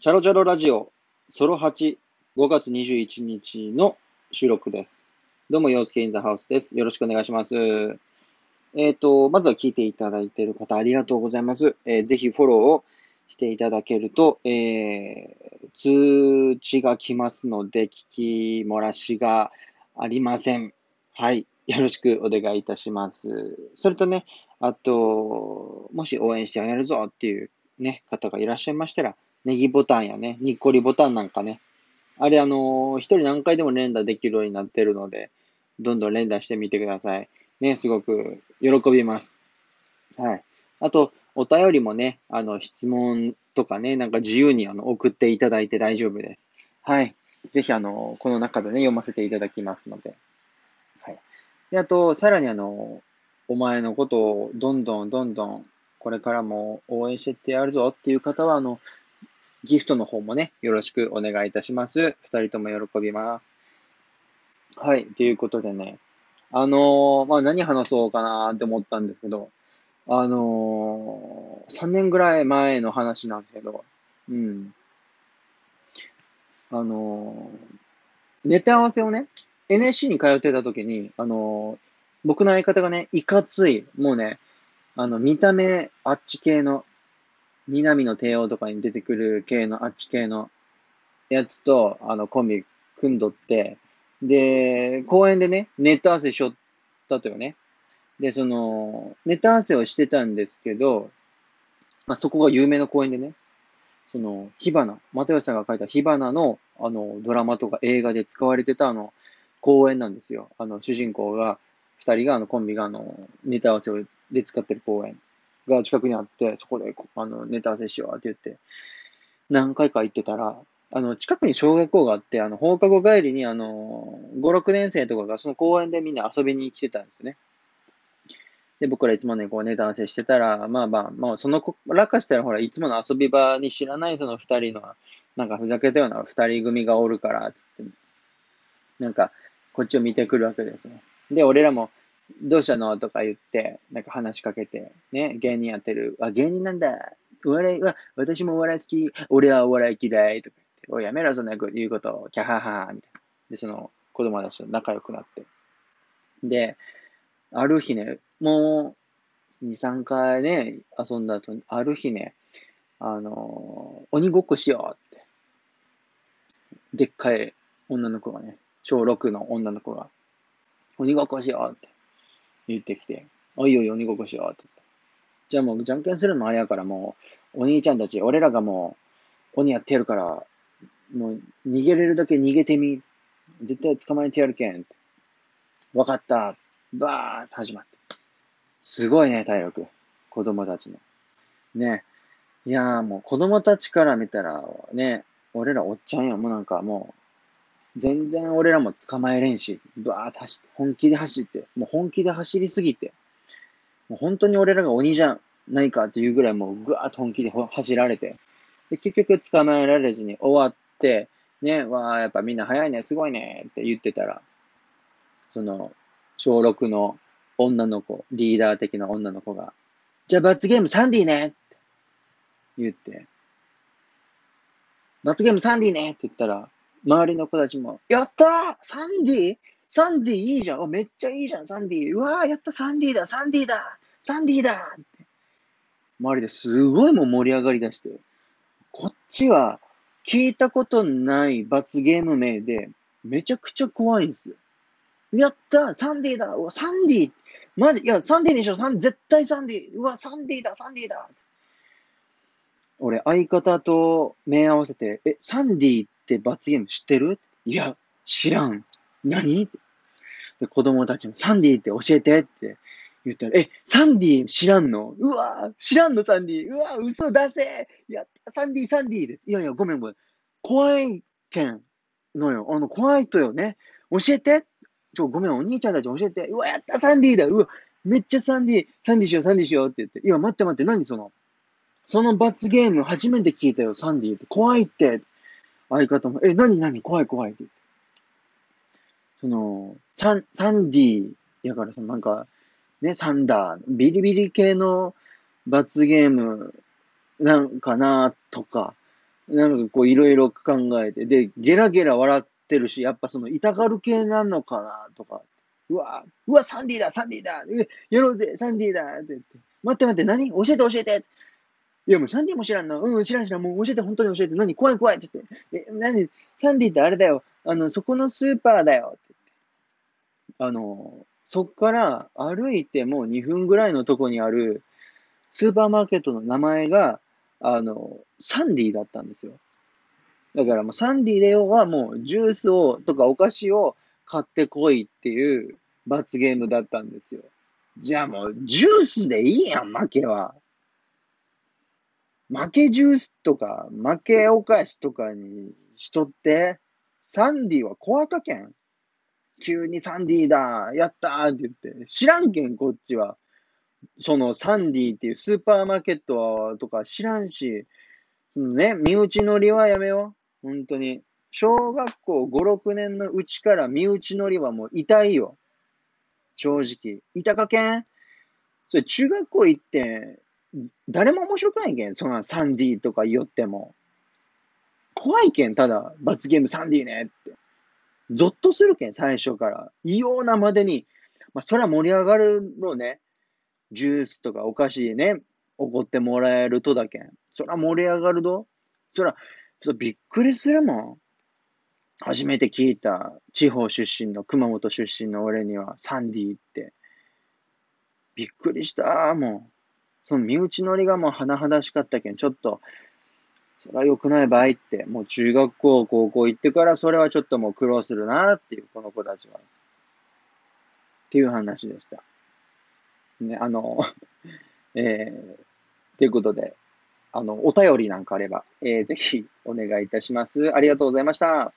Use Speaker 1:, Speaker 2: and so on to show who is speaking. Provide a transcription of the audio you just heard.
Speaker 1: チャロチャロラジオ、ソロ8、5月21日の収録です。どうも、洋介インザハウスです。よろしくお願いします。えっ、と、まずは聞いていただいている方、ありがとうございます。えーぜひフォローをしていただけると、えー通知が来ますので、聞き漏らしがありません。はい。よろしくお願いいたします。それとね、あと、もし応援してあげるぞっていうね、方がいらっしゃいましたら、ネギボタンやね、にっこりボタンなんかね、あれあのー一人何回でも連打できるようになってるので、どんどん連打してみてください。ね、すごく喜びます。はい。あと、お便りもね、あの、質問とかね、なんか自由にあの送っていただいて大丈夫です。はい。ぜひあの、この中でね、読ませていただきますので。はい。で、あと、さらにあの、お前のことをどんどんどんどん、これからも応援してってやるぞっていう方は、あの、ギフトの方もね、よろしくお願いいたします。二人とも喜びます。はい。ということでね、あのーまあ、何話そうかなって思ったんですけど、あのー、3年ぐらい前の話なんですけど、うん。あのー、ネタ合わせをね、NSC に通ってた時に、あの僕の相方がね、いかつい、もうね、あの、見た目、あっち系の、南の帝王とかに出てくる系の、あっち系のやつと、あの、コンビ組んどって、で、公園でね、ネタ合わせしよったとよね。で、その、ネタ合わせをしてたんですけど、まあ、そこが有名な公園でね、その、火花、又吉さんが書いた火花の、あの、ドラマとか映画で使われてたあの、公園なんですよ。あの、主人公が、二人が、あの、コンビが、あの、ネタ合わせをで使ってる公園が近くにあって、そこで、こあの、ネタ合わせしようって言って、何回か行ってたら、あの、近くに小学校があって、あの、放課後帰りに、あの、5、6年生とかがその公園でみんな遊びに来てたんですね。で、僕らいつもね、こうネタ合わせしてたら、まあまあ、まあ、その子らかしたら、ほら、いつもの遊び場に知らないその二人の、なんかふざけたような二人組がおるから、つって、なんか、こっちを見てくるわけですね。で、俺らも、どうしたの？とか言って、なんか話しかけて、ね、芸人やってる。あ、芸人なんだ。お笑い、うわ、私もお笑い好き。俺はお笑い嫌い。とか言って、おい、やめろ、そんな言うこと。キャハハみたいな。で、その、子供たちと仲良くなって。で、ある日ね、もう、2、3回ね、遊んだ後に、ある日ね、あの鬼ごっこしようって。でっかい女の子がね、小6の女の子が、鬼ごっこしようって言ってきて、おいおい鬼ごっこしようって言って。じゃあもう、じゃんけんするのもあれやからもう、お兄ちゃんたち、俺らがもう、鬼やってやるから、もう、逃げれるだけ逃げてみ。絶対捕まえてやるけん。わかった。バーって始まって。すごいね、体力。子供たちの。ね。いやーもう子供たちから見たら、ね、俺らおっちゃんや。もうなんかもう、全然俺らも捕まえれんし、バーって走って、本気で走って、もう本気で走りすぎて、もう本当に俺らが鬼じゃないかっていうぐらいもうぐわーっと本気で走られて、で、結局捕まえられずに終わって、ね、わあ、やっぱみんな早いね、すごいねって言ってたら、その、小6の女の子、リーダー的な女の子が、じゃあ罰ゲームサンディねって言って、罰ゲームサンディねって言ったら、周りの子たちも、やったー！サンディ？サンディいいじゃん。おめっちゃいいじゃん。サンディ。うわーやった。サンディだ。サンディだ。サンディだ。って周りですごいもう盛り上がりだして、こっちは聞いたことない罰ゲーム名で、めちゃくちゃ怖いんですよ。やったサンディだ。うわ、サンディ。マジ？いや、サンディにしろ。サン、絶対サンディ。うわ、サンディだ。サンディだ。俺、相方と目合わせて、え、サンディって罰ゲーム知ってる？いや、知らん。何？で、子供たちも、サンディって教えてって言ったら、え、サンディ知らんの？うわ知らんのサンディうわ嘘だぜやったサンディサンディで。いやいや、ごめんごめん。怖いけんのよ。あの、怖いとよね。教えてちょ、ごめん、お兄ちゃんたち教えて。うわ、やったサンディだうわ、めっちゃサンディ、サンディしよう、サンディしようって言って。いや、待って待って、何その、その罰ゲーム初めて聞いたよ、サンディって。怖いって。相方も、え、何何？怖い怖いってって。その、サン、サンディ、やから、そのなんか、ね、サンダー、ビリビリ系の罰ゲームなんかなとか、なんかこういろいろ考えて、で、ゲラゲラ笑ってるし、やっぱその痛がる系なのかなとか、うわ、うわ、サンディだ、サンディだ、やろうぜ、サンディだって言って、待って待って、何？教えて教えて。いやもうサンディも知らんの。うん、知らん知らん。もう教えて、本当に教えて。何怖い怖いって言って。え、何？サンディってあれだよ。あの、そこのスーパーだよ。ってって。あの、そっから歩いてもう2分ぐらいのとこにあるスーパーマーケットの名前が、あの、サンディだったんですよ。だからもうサンディで要はもうジュースをとかお菓子を買ってこいっていう罰ゲームだったんですよ。じゃあもうジュースでいいやん、負けは。負けジュースとか負けお菓子とかにしとって、サンディは怖かけん。急にサンディだ、やったーって言って。知らんけん、こっちは。そのサンディっていうスーパーマーケットとか知らんし、そのね、身内乗りはやめよう。本当に。小学校5、6年のうちから身内乗りはもう痛いよ。正直。痛かけん？それ中学校行って、誰も面白くないけん。そんなサンディとか言っても。怖いけん、ただ、罰ゲームサンディねって。ゾッとするけん、最初から。異様なまでに。まあ、そりゃ盛り上がるのね。ジュースとかお菓子ね、怒ってもらえるとだけん。そら盛り上がるど。そら、そびっくりするもん。初めて聞いた地方出身の熊本出身の俺にはサンディって。びっくりした、もう。その身内乗りがもう甚だしかったけん、ちょっと、それは良くない場合って、もう中学校、高校行ってからそれはちょっともう苦労するなっていう、この子たちは。っていう話でした。ね、あの、えー、ということで、あの、お便りなんかあれば、えー、ぜひお願いいたします。ありがとうございました。